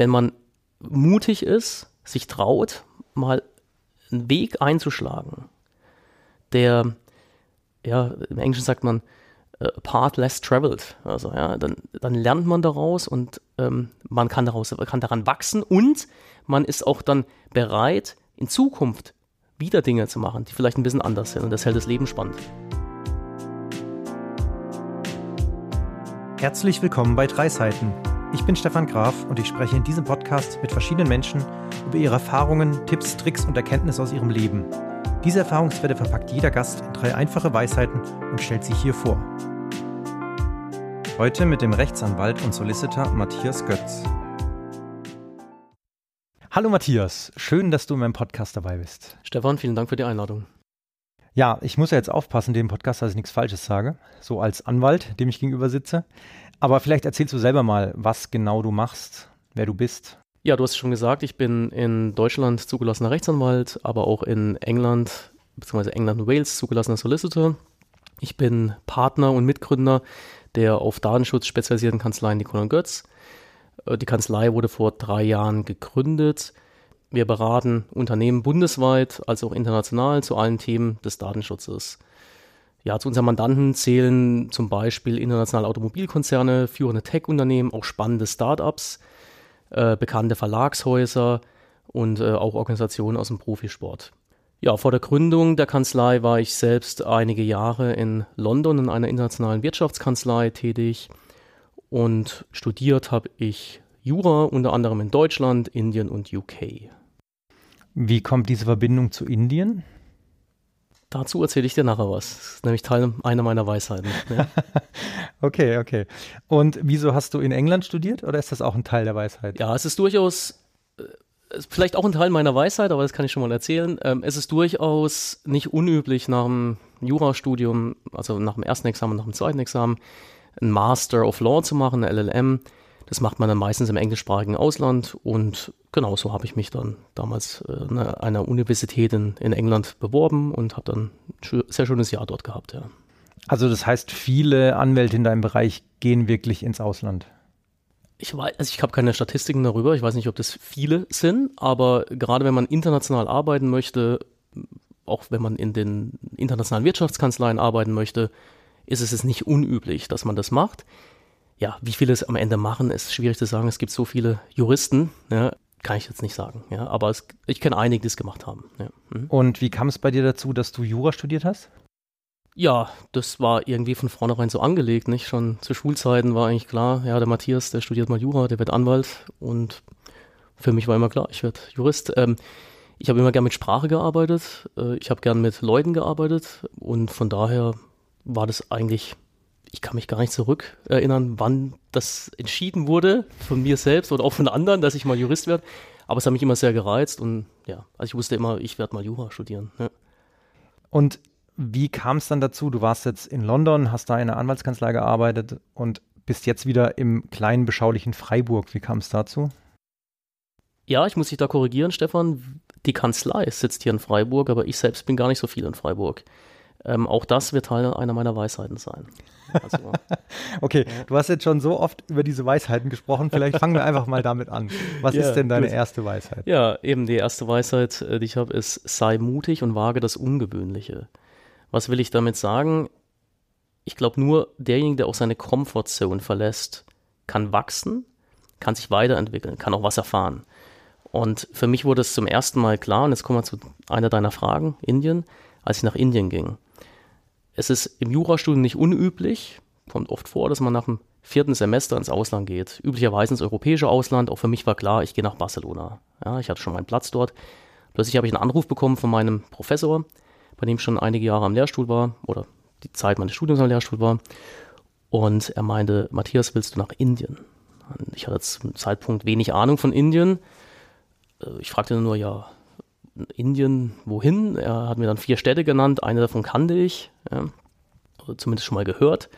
wenn man mutig ist, sich traut, mal einen Weg einzuschlagen, der, ja, im Englischen sagt man, a path less traveled. Also ja, dann, dann lernt man daraus und ähm, man kann daraus, kann daran wachsen und man ist auch dann bereit, in Zukunft wieder Dinge zu machen, die vielleicht ein bisschen anders sind. Und das hält das Leben spannend. Herzlich willkommen bei Drei Seiten. Ich bin Stefan Graf und ich spreche in diesem Podcast mit verschiedenen Menschen über ihre Erfahrungen, Tipps, Tricks und Erkenntnisse aus ihrem Leben. Diese Erfahrungswerte verpackt jeder Gast in drei einfache Weisheiten und stellt sie hier vor. Heute mit dem Rechtsanwalt und Solicitor Matthias Götz. Hallo Matthias, schön, dass du in meinem Podcast dabei bist. Stefan, vielen Dank für die Einladung. Ja, ich muss ja jetzt aufpassen, dem Podcast, dass ich nichts Falsches sage, so als Anwalt, dem ich gegenüber sitze. Aber vielleicht erzählst du selber mal, was genau du machst, wer du bist. Ja, du hast schon gesagt, ich bin in Deutschland zugelassener Rechtsanwalt, aber auch in England bzw. England und Wales zugelassener Solicitor. Ich bin Partner und Mitgründer der auf Datenschutz spezialisierten Kanzlei Nicole und Götz. Äh, die Kanzlei wurde vor drei Jahren gegründet. Wir beraten Unternehmen bundesweit als auch international zu allen Themen des Datenschutzes. Ja, zu unseren Mandanten zählen zum Beispiel internationale Automobilkonzerne, führende Tech-Unternehmen, auch spannende Startups, äh, bekannte Verlagshäuser und äh, auch Organisationen aus dem Profisport. Ja, vor der Gründung der Kanzlei war ich selbst einige Jahre in London in einer internationalen Wirtschaftskanzlei tätig und studiert habe ich Jura unter anderem in Deutschland, Indien und UK. Wie kommt diese Verbindung zu Indien? Dazu erzähle ich dir nachher was. Das ist nämlich Teil einer meiner Weisheiten. Ja. okay, okay. Und wieso hast du in England studiert oder ist das auch ein Teil der Weisheit? Ja, es ist durchaus, äh, vielleicht auch ein Teil meiner Weisheit, aber das kann ich schon mal erzählen. Ähm, es ist durchaus nicht unüblich nach dem Jurastudium, also nach dem ersten Examen, nach dem zweiten Examen, ein Master of Law zu machen, eine LLM. Das macht man dann meistens im englischsprachigen Ausland und genau so habe ich mich dann damals äh, an einer Universität in, in England beworben und habe dann ein sehr schönes Jahr dort gehabt, ja. Also das heißt, viele Anwälte in deinem Bereich gehen wirklich ins Ausland. Ich weiß, also ich habe keine Statistiken darüber. Ich weiß nicht, ob das viele sind, aber gerade wenn man international arbeiten möchte, auch wenn man in den internationalen Wirtschaftskanzleien arbeiten möchte, ist es nicht unüblich, dass man das macht. Ja, wie viele es am Ende machen, ist schwierig zu sagen. Es gibt so viele Juristen, ja, kann ich jetzt nicht sagen. Ja, aber es, ich kenne einige, die es gemacht haben. Ja. Mhm. Und wie kam es bei dir dazu, dass du Jura studiert hast? Ja, das war irgendwie von vornherein so angelegt, nicht? Schon zu Schulzeiten war eigentlich klar, ja, der Matthias, der studiert mal Jura, der wird Anwalt und für mich war immer klar, ich werde Jurist. Ähm, ich habe immer gern mit Sprache gearbeitet, äh, ich habe gern mit Leuten gearbeitet und von daher war das eigentlich, ich kann mich gar nicht zurück erinnern, wann das entschieden wurde von mir selbst oder auch von anderen, dass ich mal Jurist werde. Aber es hat mich immer sehr gereizt und ja, also ich wusste immer, ich werde mal Jura studieren. Ja. Und wie kam es dann dazu? Du warst jetzt in London, hast da in einer Anwaltskanzlei gearbeitet und bist jetzt wieder im kleinen, beschaulichen Freiburg. Wie kam es dazu? Ja, ich muss dich da korrigieren, Stefan. Die Kanzlei sitzt hier in Freiburg, aber ich selbst bin gar nicht so viel in Freiburg. Ähm, auch das wird Teil einer meiner Weisheiten sein. Also, okay, ja. du hast jetzt schon so oft über diese Weisheiten gesprochen. Vielleicht fangen wir einfach mal damit an. Was ja, ist denn deine gut. erste Weisheit? Ja, eben die erste Weisheit, äh, die ich habe, ist: sei mutig und wage das Ungewöhnliche. Was will ich damit sagen? Ich glaube, nur derjenige, der auch seine Comfortzone verlässt, kann wachsen, kann sich weiterentwickeln, kann auch was erfahren. Und für mich wurde es zum ersten Mal klar, und jetzt kommen wir zu einer deiner Fragen, Indien, als ich nach Indien ging. Es ist im Jurastudium nicht unüblich, kommt oft vor, dass man nach dem vierten Semester ins Ausland geht. Üblicherweise ins europäische Ausland. Auch für mich war klar, ich gehe nach Barcelona. Ja, ich hatte schon meinen Platz dort. Plötzlich habe ich einen Anruf bekommen von meinem Professor, bei dem ich schon einige Jahre am Lehrstuhl war oder die Zeit meines Studiums am Lehrstuhl war. Und er meinte, Matthias, willst du nach Indien? Und ich hatte zum Zeitpunkt wenig Ahnung von Indien. Äh, ich fragte nur, ja, Indien, wohin? Er hat mir dann vier Städte genannt, eine davon kannte ich, ja, zumindest schon mal gehört.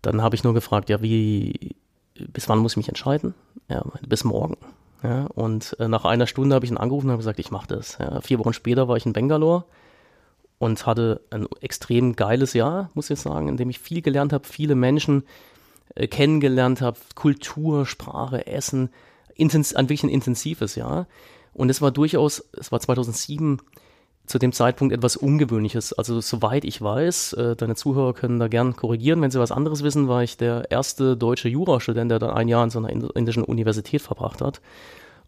Dann habe ich nur gefragt, ja, wie, bis wann muss ich mich entscheiden? Ja, bis morgen. Ja, und äh, nach einer Stunde habe ich ihn angerufen und habe gesagt, ich mache das. Ja, vier Wochen später war ich in Bangalore und hatte ein extrem geiles Jahr, muss ich sagen, in dem ich viel gelernt habe, viele Menschen äh, kennengelernt habe, Kultur, Sprache, Essen, intens ein wirklich ein intensives Jahr. Und es war durchaus, es war 2007 zu dem Zeitpunkt etwas Ungewöhnliches. Also soweit ich weiß, äh, deine Zuhörer können da gern korrigieren, wenn sie was anderes wissen, war ich der erste deutsche Jurastudent, der dann ein Jahr in so einer indischen Universität verbracht hat.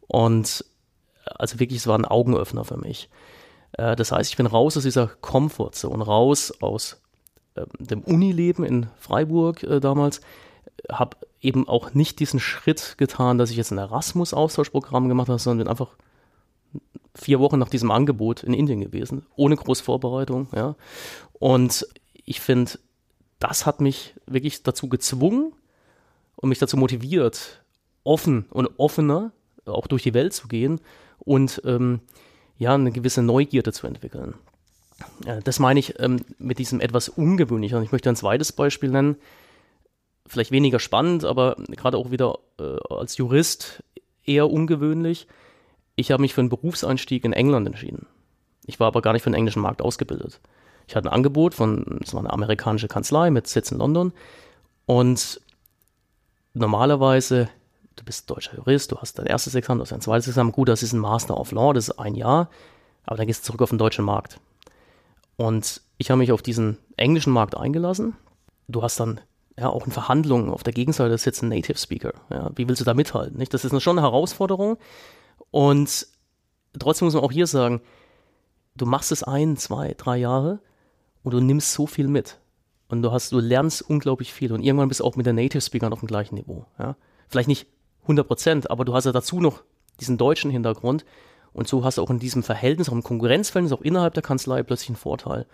Und äh, also wirklich, es war ein Augenöffner für mich. Äh, das heißt, ich bin raus aus dieser Komfortzone, raus aus äh, dem Unileben in Freiburg damals, habe eben auch nicht diesen Schritt getan, dass ich jetzt ein Erasmus-Austauschprogramm gemacht habe, sondern bin einfach vier Wochen nach diesem Angebot in Indien gewesen, ohne Großvorbereitung. Ja. Und ich finde, das hat mich wirklich dazu gezwungen und mich dazu motiviert, offen und offener auch durch die Welt zu gehen und ähm, ja, eine gewisse Neugierde zu entwickeln. Ja, das meine ich ähm, mit diesem etwas ungewöhnlichen. Ich möchte ein zweites Beispiel nennen. Vielleicht weniger spannend, aber gerade auch wieder äh, als Jurist eher ungewöhnlich. Ich habe mich für einen Berufseinstieg in England entschieden. Ich war aber gar nicht für den englischen Markt ausgebildet. Ich hatte ein Angebot von, es war eine amerikanische Kanzlei mit Sitz in London. Und normalerweise, du bist deutscher Jurist, du hast dein erstes Examen, du hast dein zweites Examen. Gut, das ist ein Master of Law, das ist ein Jahr. Aber dann gehst du zurück auf den deutschen Markt. Und ich habe mich auf diesen englischen Markt eingelassen. Du hast dann ja auch in Verhandlungen auf der Gegenseite sitzt ein Native Speaker. Ja, wie willst du da mithalten? Nicht? Das ist schon eine Herausforderung. Und trotzdem muss man auch hier sagen, du machst es ein, zwei, drei Jahre und du nimmst so viel mit. Und du hast, du lernst unglaublich viel. Und irgendwann bist du auch mit den Native Speakern auf dem gleichen Niveau. Ja? Vielleicht nicht 100 Prozent, aber du hast ja dazu noch diesen deutschen Hintergrund. Und so hast du auch in diesem Verhältnis, auch im Konkurrenzverhältnis, auch innerhalb der Kanzlei plötzlich einen Vorteil.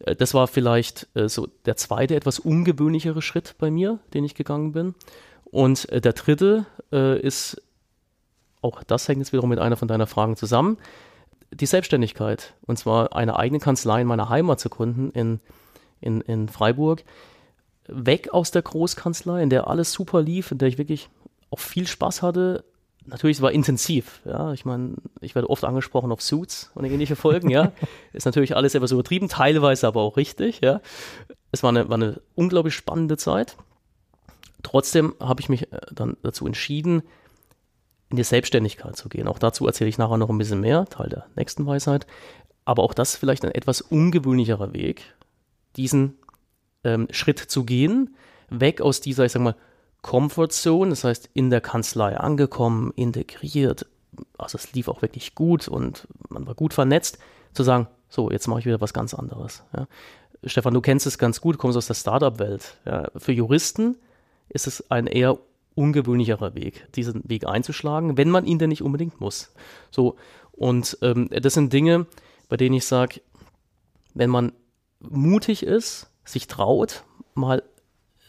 Äh, das war vielleicht äh, so der zweite, etwas ungewöhnlichere Schritt bei mir, den ich gegangen bin. Und äh, der dritte ist auch das hängt jetzt wiederum mit einer von deiner Fragen zusammen, die Selbstständigkeit. Und zwar eine eigene Kanzlei in meiner Heimat zu gründen, in, in, in Freiburg. Weg aus der Großkanzlei, in der alles super lief, in der ich wirklich auch viel Spaß hatte. Natürlich, es war intensiv, ja. Ich meine, ich werde oft angesprochen auf Suits und ähnliche Folgen, ja. Ist natürlich alles etwas übertrieben, teilweise aber auch richtig, ja. Es war eine, war eine unglaublich spannende Zeit. Trotzdem habe ich mich äh, dann dazu entschieden, in die Selbstständigkeit zu gehen. Auch dazu erzähle ich nachher noch ein bisschen mehr, Teil der nächsten Weisheit. Aber auch das ist vielleicht ein etwas ungewöhnlicherer Weg, diesen ähm, Schritt zu gehen, weg aus dieser, ich sag mal, Comfortzone, das heißt in der Kanzlei angekommen, integriert, also es lief auch wirklich gut und man war gut vernetzt, zu sagen, so, jetzt mache ich wieder was ganz anderes. Ja. Stefan, du kennst es ganz gut, kommst aus der Startup-Welt. Ja. Für Juristen ist es ein eher ungewöhnlicherer Weg, diesen Weg einzuschlagen, wenn man ihn denn nicht unbedingt muss. So, und ähm, das sind Dinge, bei denen ich sage, wenn man mutig ist, sich traut, mal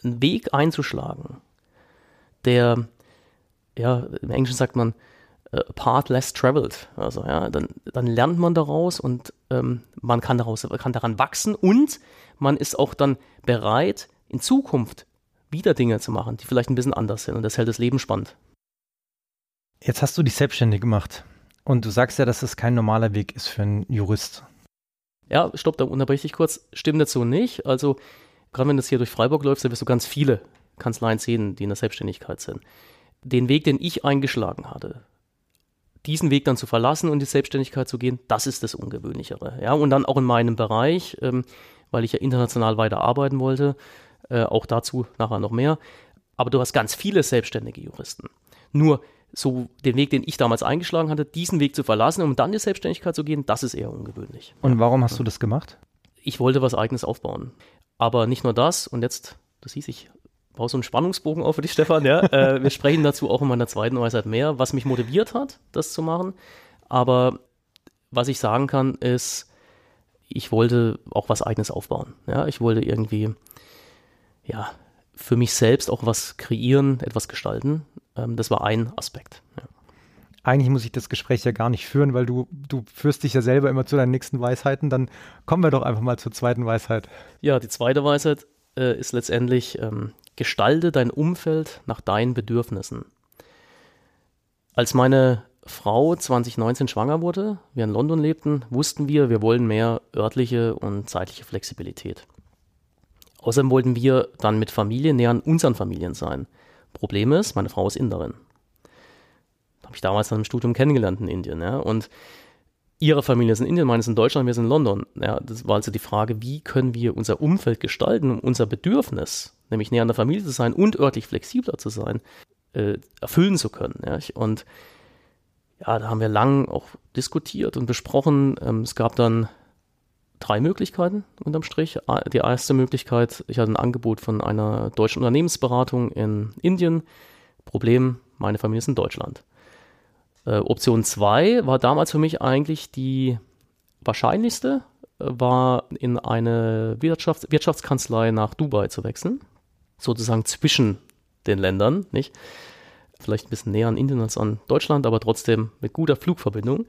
einen Weg einzuschlagen, der, ja, im Englischen sagt man, uh, path less traveled. Also, ja, dann, dann lernt man daraus und ähm, man kann, daraus, kann daran wachsen und man ist auch dann bereit, in Zukunft wieder Dinge zu machen, die vielleicht ein bisschen anders sind. Und das hält das Leben spannend. Jetzt hast du dich selbstständig gemacht. Und du sagst ja, dass es kein normaler Weg ist für einen Jurist. Ja, stopp, da unterbreche ich kurz. Stimmt dazu nicht. Also, gerade wenn du hier durch Freiburg läufst, da wirst du ganz viele Kanzleien sehen, die in der Selbstständigkeit sind. Den Weg, den ich eingeschlagen hatte, diesen Weg dann zu verlassen und in die Selbstständigkeit zu gehen, das ist das Ungewöhnlichere. Ja, und dann auch in meinem Bereich, ähm, weil ich ja international weiter arbeiten wollte, äh, auch dazu nachher noch mehr. Aber du hast ganz viele selbstständige Juristen. Nur so den Weg, den ich damals eingeschlagen hatte, diesen Weg zu verlassen, um dann in die Selbstständigkeit zu gehen, das ist eher ungewöhnlich. Und warum hast du das gemacht? Ich wollte was Eigenes aufbauen. Aber nicht nur das, und jetzt, du siehst, ich baue so einen Spannungsbogen auf für dich, Stefan, ja. äh, wir sprechen dazu auch in meiner zweiten Weisheit mehr, was mich motiviert hat, das zu machen. Aber was ich sagen kann, ist, ich wollte auch was Eigenes aufbauen. Ja, ich wollte irgendwie ja, für mich selbst auch was kreieren, etwas gestalten. Ähm, das war ein Aspekt. Ja. Eigentlich muss ich das Gespräch ja gar nicht führen, weil du, du führst dich ja selber immer zu deinen nächsten Weisheiten. Dann kommen wir doch einfach mal zur zweiten Weisheit. Ja, die zweite Weisheit äh, ist letztendlich, ähm, gestalte dein Umfeld nach deinen Bedürfnissen. Als meine Frau 2019 schwanger wurde, wir in London lebten, wussten wir, wir wollen mehr örtliche und zeitliche Flexibilität. Außerdem wollten wir dann mit Familie näher an unseren Familien sein. Problem ist, meine Frau ist Inderin. habe ich damals dann im Studium kennengelernt in Indien. Ja? Und ihre Familie ist in Indien, meine ist in Deutschland, wir sind in London. Ja, das war also die Frage, wie können wir unser Umfeld gestalten, um unser Bedürfnis, nämlich näher an der Familie zu sein und örtlich flexibler zu sein, äh, erfüllen zu können. Ja? Und ja, da haben wir lang auch diskutiert und besprochen. Ähm, es gab dann drei Möglichkeiten unterm Strich. Die erste Möglichkeit, ich hatte ein Angebot von einer deutschen Unternehmensberatung in Indien. Problem, meine Familie ist in Deutschland. Äh, Option 2 war damals für mich eigentlich die wahrscheinlichste, äh, war in eine Wirtschafts Wirtschaftskanzlei nach Dubai zu wechseln. Sozusagen zwischen den Ländern, nicht? Vielleicht ein bisschen näher an Indien als an Deutschland, aber trotzdem mit guter Flugverbindung.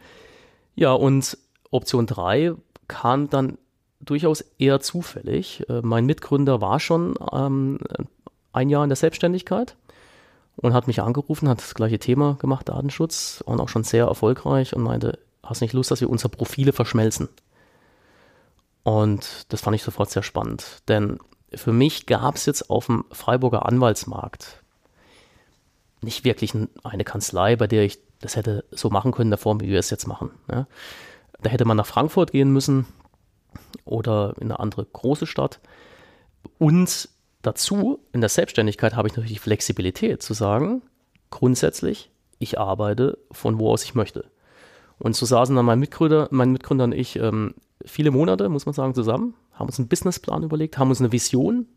Ja, und Option 3 kam dann durchaus eher zufällig. Äh, mein Mitgründer war schon ähm, ein Jahr in der Selbstständigkeit und hat mich angerufen, hat das gleiche Thema gemacht, Datenschutz, und auch schon sehr erfolgreich und meinte, hast nicht Lust, dass wir unsere Profile verschmelzen? Und das fand ich sofort sehr spannend, denn für mich gab es jetzt auf dem Freiburger Anwaltsmarkt nicht wirklich eine Kanzlei, bei der ich das hätte so machen können, der Form, wie wir es jetzt machen. Ja. Da hätte man nach Frankfurt gehen müssen oder in eine andere große Stadt. Und dazu, in der Selbstständigkeit habe ich natürlich die Flexibilität zu sagen, grundsätzlich, ich arbeite von wo aus ich möchte. Und so saßen dann mein Mitgründer, mein Mitgründer und ich ähm, viele Monate, muss man sagen, zusammen, haben uns einen Businessplan überlegt, haben uns eine Vision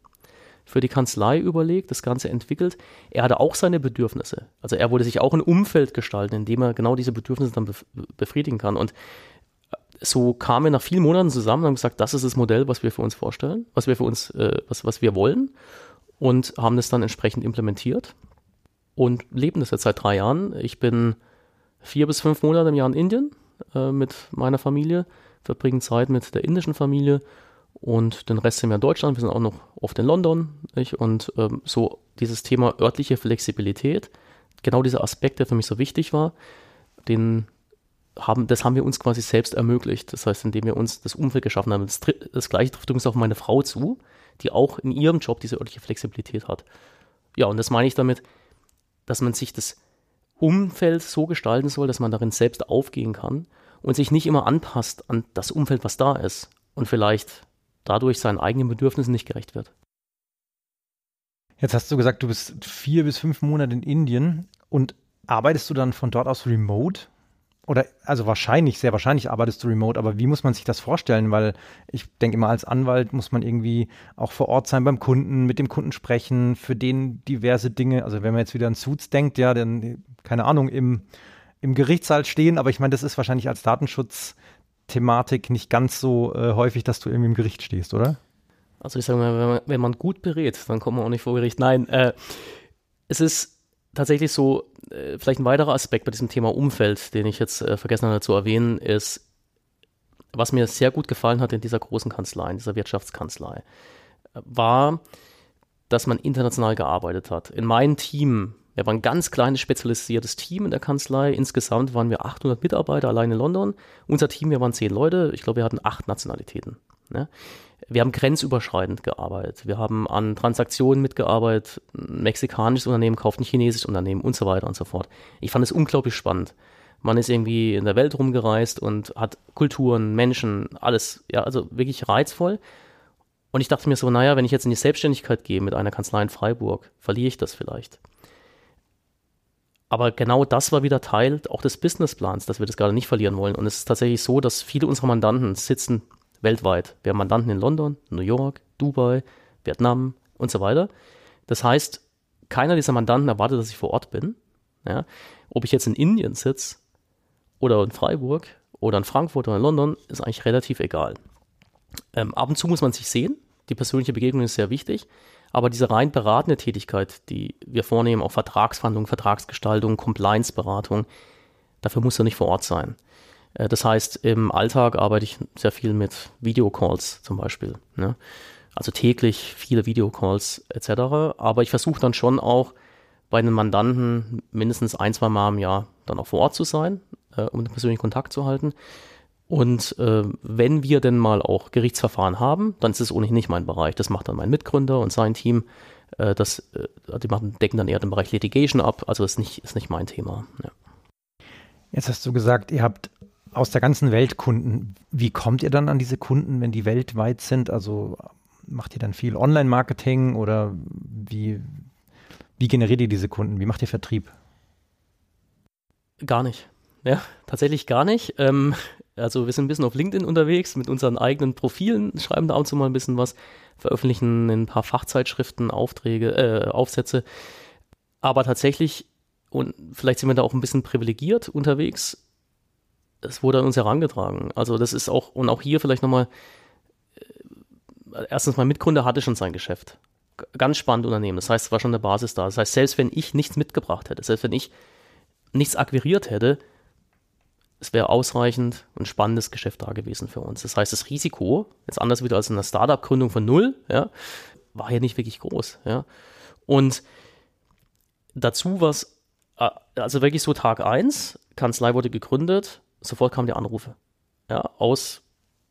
für die Kanzlei überlegt, das Ganze entwickelt. Er hatte auch seine Bedürfnisse. Also er wollte sich auch ein Umfeld gestalten, in dem er genau diese Bedürfnisse dann befriedigen kann. Und so kamen wir nach vielen Monaten zusammen und haben gesagt, das ist das Modell, was wir für uns vorstellen, was wir für uns, äh, was, was wir wollen und haben das dann entsprechend implementiert und leben das jetzt seit drei Jahren. Ich bin vier bis fünf Monate im Jahr in Indien äh, mit meiner Familie, verbringen Zeit mit der indischen Familie und den Rest sind wir in Deutschland. Wir sind auch noch oft in London. Nicht? Und ähm, so dieses Thema örtliche Flexibilität, genau dieser Aspekt, der für mich so wichtig war, den haben, das haben wir uns quasi selbst ermöglicht. Das heißt, indem wir uns das Umfeld geschaffen haben. Das, das gleiche trifft übrigens auf meine Frau zu, die auch in ihrem Job diese örtliche Flexibilität hat. Ja, und das meine ich damit, dass man sich das Umfeld so gestalten soll, dass man darin selbst aufgehen kann und sich nicht immer anpasst an das Umfeld, was da ist und vielleicht dadurch seinen eigenen Bedürfnissen nicht gerecht wird. Jetzt hast du gesagt, du bist vier bis fünf Monate in Indien und arbeitest du dann von dort aus remote? Oder also wahrscheinlich, sehr wahrscheinlich arbeitest du remote, aber wie muss man sich das vorstellen? Weil ich denke immer, als Anwalt muss man irgendwie auch vor Ort sein beim Kunden, mit dem Kunden sprechen, für den diverse Dinge. Also wenn man jetzt wieder an Suits denkt, ja, dann, keine Ahnung, im, im Gerichtssaal stehen, aber ich meine, das ist wahrscheinlich als Datenschutzthematik nicht ganz so äh, häufig, dass du irgendwie im Gericht stehst, oder? Also ich sage mal, wenn man, wenn man gut berät, dann kommt man auch nicht vor Gericht. Nein, äh, es ist tatsächlich so, äh, vielleicht ein weiterer Aspekt bei diesem Thema Umfeld, den ich jetzt äh, vergessen hatte zu erwähnen, ist, was mir sehr gut gefallen hat in dieser großen Kanzlei, in dieser Wirtschaftskanzlei, war, dass man international gearbeitet hat. In meinem Team, wir waren ein ganz kleines spezialisiertes Team in der Kanzlei. Insgesamt waren wir 800 Mitarbeiter allein in London. Unser Team, wir waren zehn Leute. Ich glaube, wir hatten acht Nationalitäten. Ne? Wir haben grenzüberschreitend gearbeitet. Wir haben an Transaktionen mitgearbeitet. Ein mexikanisches Unternehmen kauft ein chinesisches Unternehmen und so weiter und so fort. Ich fand es unglaublich spannend. Man ist irgendwie in der Welt rumgereist und hat Kulturen, Menschen, alles, ja, also wirklich reizvoll. Und ich dachte mir so, naja, wenn ich jetzt in die Selbstständigkeit gehe mit einer Kanzlei in Freiburg, verliere ich das vielleicht. Aber genau das war wieder Teil auch des Businessplans, dass wir das gerade nicht verlieren wollen. Und es ist tatsächlich so, dass viele unserer Mandanten sitzen weltweit. Wir haben Mandanten in London, New York, Dubai, Vietnam und so weiter. Das heißt, keiner dieser Mandanten erwartet, dass ich vor Ort bin. Ja. Ob ich jetzt in Indien sitze oder in Freiburg oder in Frankfurt oder in London, ist eigentlich relativ egal. Ähm, ab und zu muss man sich sehen. Die persönliche Begegnung ist sehr wichtig. Aber diese rein beratende Tätigkeit, die wir vornehmen, auch Vertragsverhandlungen, Vertragsgestaltung, Compliance-Beratung, dafür muss er nicht vor Ort sein. Äh, das heißt, im Alltag arbeite ich sehr viel mit Videocalls zum Beispiel. Ne? Also täglich viele Videocalls etc. Aber ich versuche dann schon auch bei den Mandanten mindestens ein, zwei Mal im Jahr dann auch vor Ort zu sein, äh, um den persönlichen Kontakt zu halten. Und äh, wenn wir denn mal auch Gerichtsverfahren haben, dann ist es ohnehin nicht mein Bereich. Das macht dann mein Mitgründer und sein Team. Äh, das, äh, die machen, decken dann eher den Bereich Litigation ab. Also ist nicht, ist nicht mein Thema. Ja. Jetzt hast du gesagt, ihr habt aus der ganzen Welt Kunden. Wie kommt ihr dann an diese Kunden, wenn die weltweit sind? Also macht ihr dann viel Online-Marketing oder wie, wie generiert ihr diese Kunden? Wie macht ihr Vertrieb? Gar nicht. Ja, tatsächlich gar nicht. Ähm, also wir sind ein bisschen auf LinkedIn unterwegs mit unseren eigenen Profilen, schreiben da auch so mal ein bisschen was, veröffentlichen in ein paar Fachzeitschriften Aufträge, äh, Aufsätze. Aber tatsächlich, und vielleicht sind wir da auch ein bisschen privilegiert unterwegs, es wurde an uns herangetragen. Also das ist auch, und auch hier vielleicht nochmal, äh, erstens mein Mitgründer hatte schon sein Geschäft. Ganz spannend Unternehmen. Das heißt, es war schon eine Basis da. Das heißt, selbst wenn ich nichts mitgebracht hätte, selbst wenn ich nichts akquiriert hätte, es wäre ausreichend ein spannendes Geschäft da gewesen für uns. Das heißt, das Risiko, jetzt anders wieder als in einer Startup-Gründung von null, ja, war ja nicht wirklich groß. Ja. Und dazu war es, äh, also wirklich so Tag 1, Kanzlei wurde gegründet, sofort kamen die Anrufe. Ja, aus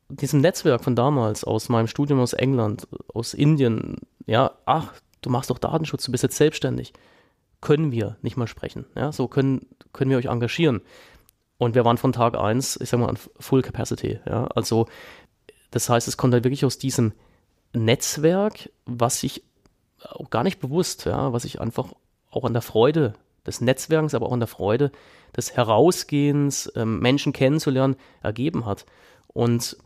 diesem Netzwerk von damals, aus meinem Studium aus England, aus Indien, ja, ach, du machst doch Datenschutz, du bist jetzt selbstständig. Können wir nicht mal sprechen. Ja, so können, können wir euch engagieren. Und wir waren von Tag 1, ich sag mal, an Full Capacity. Ja? Also, das heißt, es kommt halt wirklich aus diesem Netzwerk, was ich auch gar nicht bewusst, ja, was ich einfach auch an der Freude des Netzwerks, aber auch an der Freude des Herausgehens, ähm, Menschen kennenzulernen, ergeben hat. Und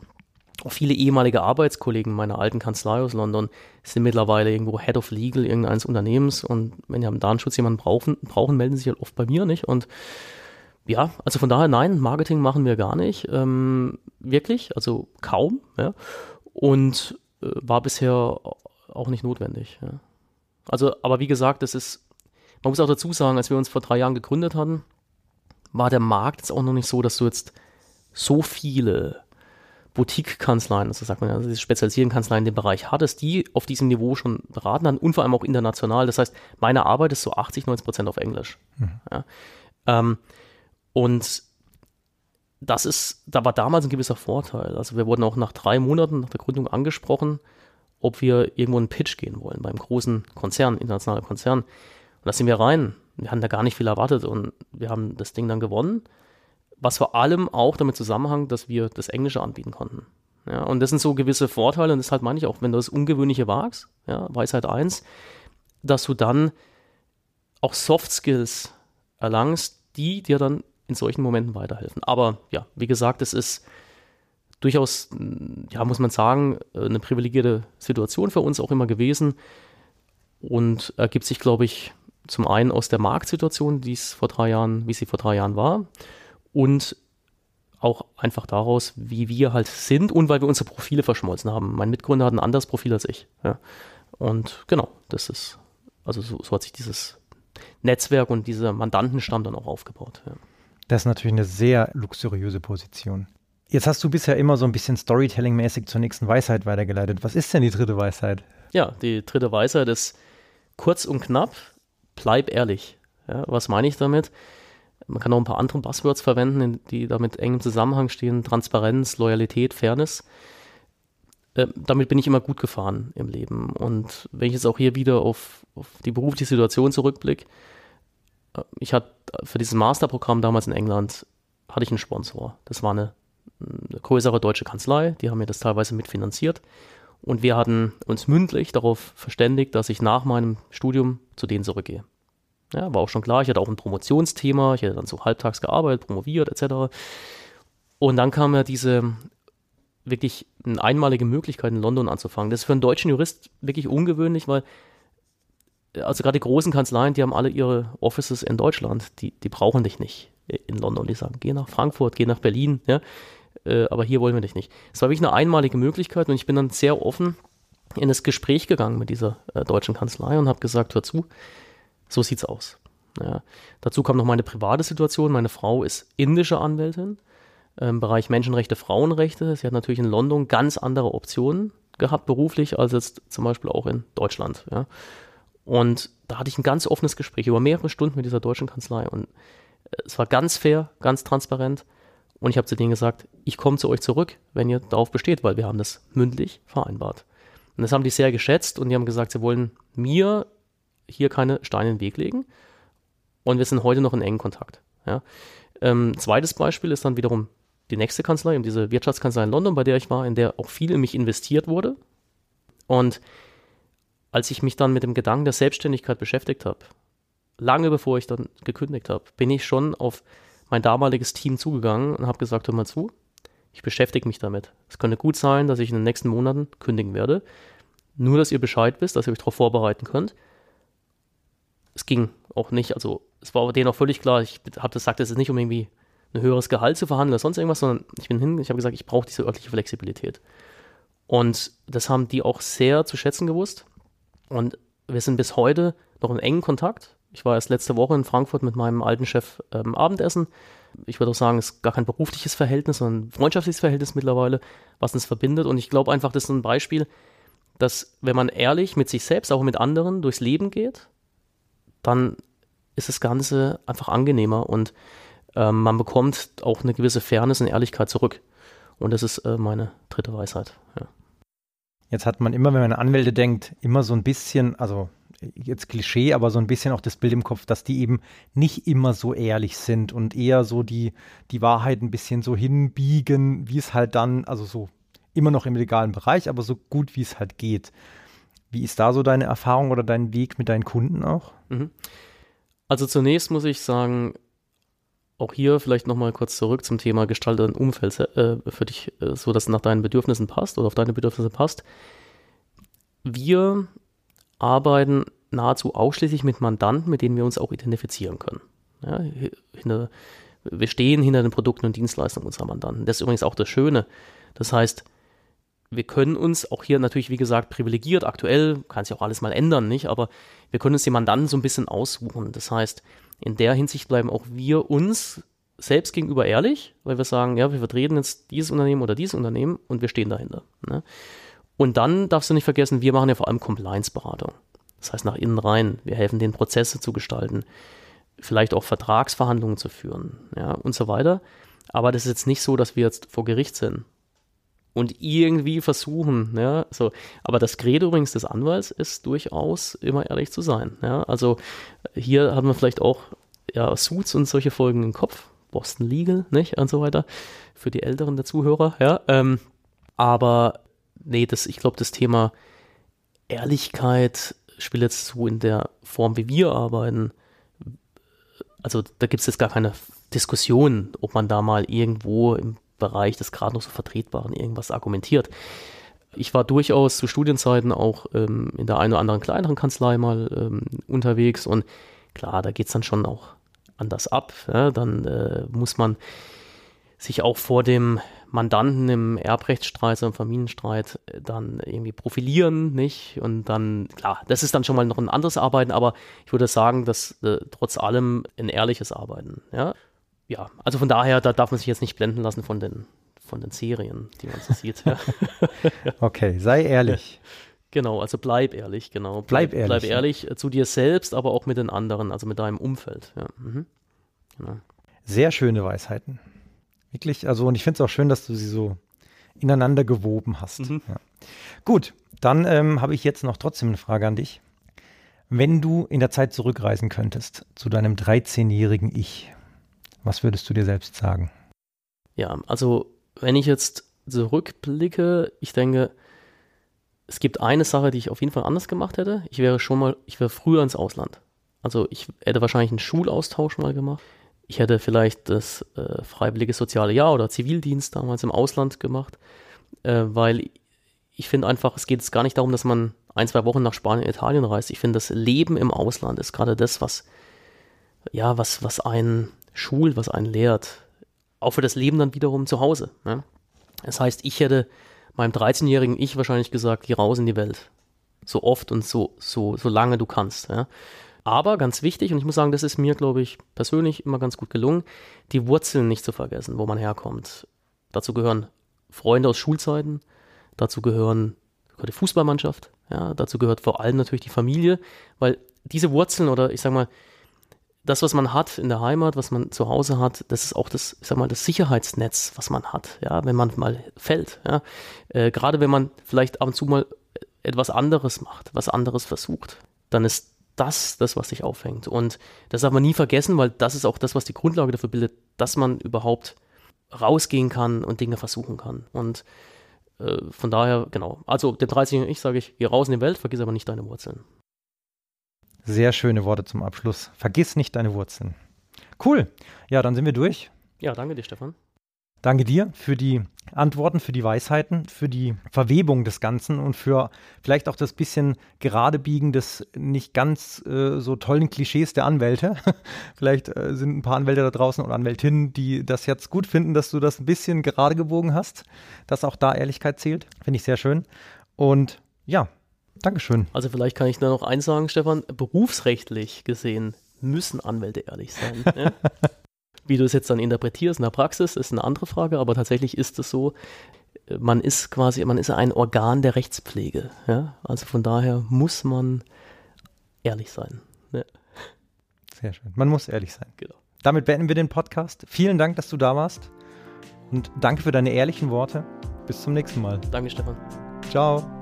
viele ehemalige Arbeitskollegen meiner alten Kanzlei aus London sind mittlerweile irgendwo Head of Legal irgendeines Unternehmens und wenn die am Datenschutz jemanden brauchen, brauchen, melden sie sich halt oft bei mir nicht. Und ja, also von daher nein, Marketing machen wir gar nicht. Ähm, wirklich, also kaum. Ja. Und äh, war bisher auch nicht notwendig. Ja. Also, aber wie gesagt, das ist, man muss auch dazu sagen, als wir uns vor drei Jahren gegründet hatten, war der Markt jetzt auch noch nicht so, dass du jetzt so viele Boutique-Kanzleien, also sagt man ja, also diese spezialisierten Kanzleien in dem Bereich hattest, die auf diesem Niveau schon beraten haben und vor allem auch international. Das heißt, meine Arbeit ist so 80, 90 Prozent auf Englisch. Mhm. Ja. Ähm, und das ist, da war damals ein gewisser Vorteil. Also wir wurden auch nach drei Monaten nach der Gründung angesprochen, ob wir irgendwo einen Pitch gehen wollen beim großen Konzern, internationaler Konzern. Und da sind wir rein. Wir hatten da gar nicht viel erwartet und wir haben das Ding dann gewonnen. Was vor allem auch damit zusammenhängt, dass wir das Englische anbieten konnten. Ja, und das sind so gewisse Vorteile und deshalb meine ich auch, wenn du das Ungewöhnliche wagst, ja, Weisheit 1, dass du dann auch Soft Skills erlangst, die dir dann in solchen Momenten weiterhelfen. Aber ja, wie gesagt, es ist durchaus, ja, muss man sagen, eine privilegierte Situation für uns auch immer gewesen und ergibt sich, glaube ich, zum einen aus der Marktsituation, die es vor drei Jahren, wie sie vor drei Jahren war, und auch einfach daraus, wie wir halt sind und weil wir unsere Profile verschmolzen haben. Mein Mitgründer hat ein anderes Profil als ich. Ja. Und genau, das ist, also so, so, hat sich dieses Netzwerk und dieser Mandantenstamm dann auch aufgebaut. Ja. Das ist natürlich eine sehr luxuriöse Position. Jetzt hast du bisher immer so ein bisschen Storytelling-mäßig zur nächsten Weisheit weitergeleitet. Was ist denn die dritte Weisheit? Ja, die dritte Weisheit ist kurz und knapp, bleib ehrlich. Ja, was meine ich damit? Man kann auch ein paar andere Buzzwords verwenden, die damit eng im Zusammenhang stehen. Transparenz, Loyalität, Fairness. Äh, damit bin ich immer gut gefahren im Leben. Und wenn ich jetzt auch hier wieder auf, auf die berufliche Situation zurückblicke, ich hatte für dieses Masterprogramm damals in England hatte ich einen Sponsor. Das war eine, eine größere deutsche Kanzlei, die haben mir das teilweise mitfinanziert. Und wir hatten uns mündlich darauf verständigt, dass ich nach meinem Studium zu denen zurückgehe. Ja, war auch schon klar, ich hatte auch ein Promotionsthema, ich hatte dann so halbtags gearbeitet, promoviert etc. Und dann kam ja diese wirklich eine einmalige Möglichkeit in London anzufangen. Das ist für einen deutschen Jurist wirklich ungewöhnlich, weil also gerade die großen Kanzleien, die haben alle ihre Offices in Deutschland, die, die brauchen dich nicht in London. Die sagen, geh nach Frankfurt, geh nach Berlin, ja, äh, aber hier wollen wir dich nicht. Es war wirklich eine einmalige Möglichkeit und ich bin dann sehr offen in das Gespräch gegangen mit dieser äh, deutschen Kanzlei und habe gesagt, hör zu, so sieht's aus. Ja. Dazu kam noch meine private Situation. Meine Frau ist indische Anwältin im Bereich Menschenrechte, Frauenrechte. Sie hat natürlich in London ganz andere Optionen gehabt beruflich als jetzt zum Beispiel auch in Deutschland. Ja. Und da hatte ich ein ganz offenes Gespräch über mehrere Stunden mit dieser deutschen Kanzlei. Und äh, es war ganz fair, ganz transparent. Und ich habe zu denen gesagt, ich komme zu euch zurück, wenn ihr darauf besteht, weil wir haben das mündlich vereinbart. Und das haben die sehr geschätzt und die haben gesagt, sie wollen mir hier keine Steine in den Weg legen. Und wir sind heute noch in engen Kontakt. Ja. Ähm, zweites Beispiel ist dann wiederum die nächste Kanzlei, diese Wirtschaftskanzlei in London, bei der ich war, in der auch viel in mich investiert wurde. Und als ich mich dann mit dem Gedanken der Selbstständigkeit beschäftigt habe, lange bevor ich dann gekündigt habe, bin ich schon auf mein damaliges Team zugegangen und habe gesagt, hör mal zu, ich beschäftige mich damit. Es könnte gut sein, dass ich in den nächsten Monaten kündigen werde. Nur, dass ihr Bescheid wisst, dass ihr euch darauf vorbereiten könnt. Es ging auch nicht, also es war denen auch völlig klar, ich habe gesagt, es ist nicht um irgendwie ein höheres Gehalt zu verhandeln oder sonst irgendwas, sondern ich bin hin, ich habe gesagt, ich brauche diese örtliche Flexibilität. Und das haben die auch sehr zu schätzen gewusst. Und wir sind bis heute noch in engen Kontakt. Ich war erst letzte Woche in Frankfurt mit meinem alten Chef ähm, Abendessen. Ich würde auch sagen, es ist gar kein berufliches Verhältnis, sondern ein freundschaftliches Verhältnis mittlerweile, was uns verbindet. Und ich glaube einfach, das ist ein Beispiel, dass wenn man ehrlich mit sich selbst, auch mit anderen durchs Leben geht, dann ist das Ganze einfach angenehmer und ähm, man bekommt auch eine gewisse Fairness und Ehrlichkeit zurück. Und das ist äh, meine dritte Weisheit. Ja. Jetzt hat man immer, wenn man an Anwälte denkt, immer so ein bisschen, also jetzt Klischee, aber so ein bisschen auch das Bild im Kopf, dass die eben nicht immer so ehrlich sind und eher so die, die Wahrheit ein bisschen so hinbiegen, wie es halt dann, also so immer noch im legalen Bereich, aber so gut wie es halt geht. Wie ist da so deine Erfahrung oder dein Weg mit deinen Kunden auch? Mhm. Also zunächst muss ich sagen, auch hier vielleicht nochmal kurz zurück zum Thema gestalteten Umfeld äh, für dich, äh, so dass es nach deinen Bedürfnissen passt oder auf deine Bedürfnisse passt. Wir arbeiten nahezu ausschließlich mit Mandanten, mit denen wir uns auch identifizieren können. Ja, hinter, wir stehen hinter den Produkten und Dienstleistungen unserer Mandanten. Das ist übrigens auch das Schöne. Das heißt, wir können uns auch hier natürlich, wie gesagt, privilegiert aktuell, kann sich auch alles mal ändern, nicht? Aber wir können uns die Mandanten so ein bisschen aussuchen. Das heißt, in der Hinsicht bleiben auch wir uns selbst gegenüber ehrlich, weil wir sagen, ja, wir vertreten jetzt dieses Unternehmen oder dieses Unternehmen und wir stehen dahinter. Ne? Und dann darfst du nicht vergessen, wir machen ja vor allem Compliance-Beratung. Das heißt nach innen rein. Wir helfen den Prozesse zu gestalten, vielleicht auch Vertragsverhandlungen zu führen, ja, und so weiter. Aber das ist jetzt nicht so, dass wir jetzt vor Gericht sind und irgendwie versuchen, ja, so. Aber das Credo übrigens des Anwalts ist durchaus immer ehrlich zu sein, ja. Also hier haben wir vielleicht auch, ja, Suits und solche Folgen im Kopf, Boston Legal, nicht, und so weiter, für die Älteren der Zuhörer, ja. Ähm, aber nee, das, ich glaube, das Thema Ehrlichkeit spielt jetzt so in der Form, wie wir arbeiten. Also da gibt es jetzt gar keine Diskussion, ob man da mal irgendwo im Bereich des gerade noch so Vertretbaren irgendwas argumentiert. Ich war durchaus zu Studienzeiten auch ähm, in der einen oder anderen kleineren Kanzlei mal ähm, unterwegs und klar, da geht es dann schon auch anders ab. Ja? Dann äh, muss man sich auch vor dem Mandanten im Erbrechtsstreit, so im Familienstreit äh, dann irgendwie profilieren, nicht? Und dann, klar, das ist dann schon mal noch ein anderes Arbeiten, aber ich würde sagen, dass äh, trotz allem ein ehrliches Arbeiten, ja. Ja, also von daher, da darf man sich jetzt nicht blenden lassen von den, von den Serien, die man so sieht. Ja. okay, sei ehrlich. Genau, also bleib ehrlich, genau. Bleib, bleib ehrlich. Bleib ehrlich ja. zu dir selbst, aber auch mit den anderen, also mit deinem Umfeld. Ja. Mhm. Genau. Sehr schöne Weisheiten. Wirklich, also und ich finde es auch schön, dass du sie so ineinander gewoben hast. Mhm. Ja. Gut, dann ähm, habe ich jetzt noch trotzdem eine Frage an dich. Wenn du in der Zeit zurückreisen könntest zu deinem 13-jährigen Ich, was würdest du dir selbst sagen? Ja, also wenn ich jetzt zurückblicke, ich denke, es gibt eine Sache, die ich auf jeden Fall anders gemacht hätte. Ich wäre schon mal, ich wäre früher ins Ausland. Also ich hätte wahrscheinlich einen Schulaustausch mal gemacht. Ich hätte vielleicht das äh, freiwillige soziale Jahr oder Zivildienst damals im Ausland gemacht, äh, weil ich finde einfach, es geht gar nicht darum, dass man ein, zwei Wochen nach Spanien, Italien reist. Ich finde, das Leben im Ausland ist gerade das, was, ja, was, was einen schult, was einen lehrt. Auch für das Leben dann wiederum zu Hause. Ne? Das heißt, ich hätte meinem 13-jährigen Ich wahrscheinlich gesagt, geh raus in die Welt. So oft und so, so, so lange du kannst. Ja? Aber ganz wichtig, und ich muss sagen, das ist mir, glaube ich, persönlich immer ganz gut gelungen, die Wurzeln nicht zu vergessen, wo man herkommt. Dazu gehören Freunde aus Schulzeiten, dazu gehören gehört die Fußballmannschaft, ja, dazu gehört vor allem natürlich die Familie, weil diese Wurzeln oder ich sag mal, das, was man hat in der Heimat, was man zu Hause hat, das ist auch das, ich sag mal, das Sicherheitsnetz, was man hat, ja, wenn man mal fällt, ja. Äh, Gerade wenn man vielleicht ab und zu mal etwas anderes macht, was anderes versucht, dann ist das das, was dich aufhängt. Und das darf man nie vergessen, weil das ist auch das, was die Grundlage dafür bildet, dass man überhaupt rausgehen kann und Dinge versuchen kann. Und äh, von daher, genau. Also dem 30 ich sage ich, geh raus in die Welt, vergiss aber nicht deine Wurzeln. Sehr schöne Worte zum Abschluss. Vergiss nicht deine Wurzeln. Cool. Ja, dann sind wir durch. Ja, danke dir, Stefan. Danke dir für die Antworten, für die Weisheiten, für die Verwebung des Ganzen und für vielleicht auch das bisschen Geradebiegen des nicht ganz äh, so tollen Klischees der Anwälte. vielleicht äh, sind ein paar Anwälte da draußen und Anwältinnen, die das jetzt gut finden, dass du das ein bisschen gerade gebogen hast, dass auch da Ehrlichkeit zählt. Finde ich sehr schön. Und ja, Dankeschön. Also vielleicht kann ich da noch eins sagen, Stefan, berufsrechtlich gesehen müssen Anwälte ehrlich sein. Ne? Wie du es jetzt dann interpretierst in der Praxis, ist eine andere Frage, aber tatsächlich ist es so, man ist quasi, man ist ein Organ der Rechtspflege. Ja? Also von daher muss man ehrlich sein. Ne? Sehr schön. Man muss ehrlich sein. Genau. Damit beenden wir den Podcast. Vielen Dank, dass du da warst. Und danke für deine ehrlichen Worte. Bis zum nächsten Mal. Danke, Stefan. Ciao.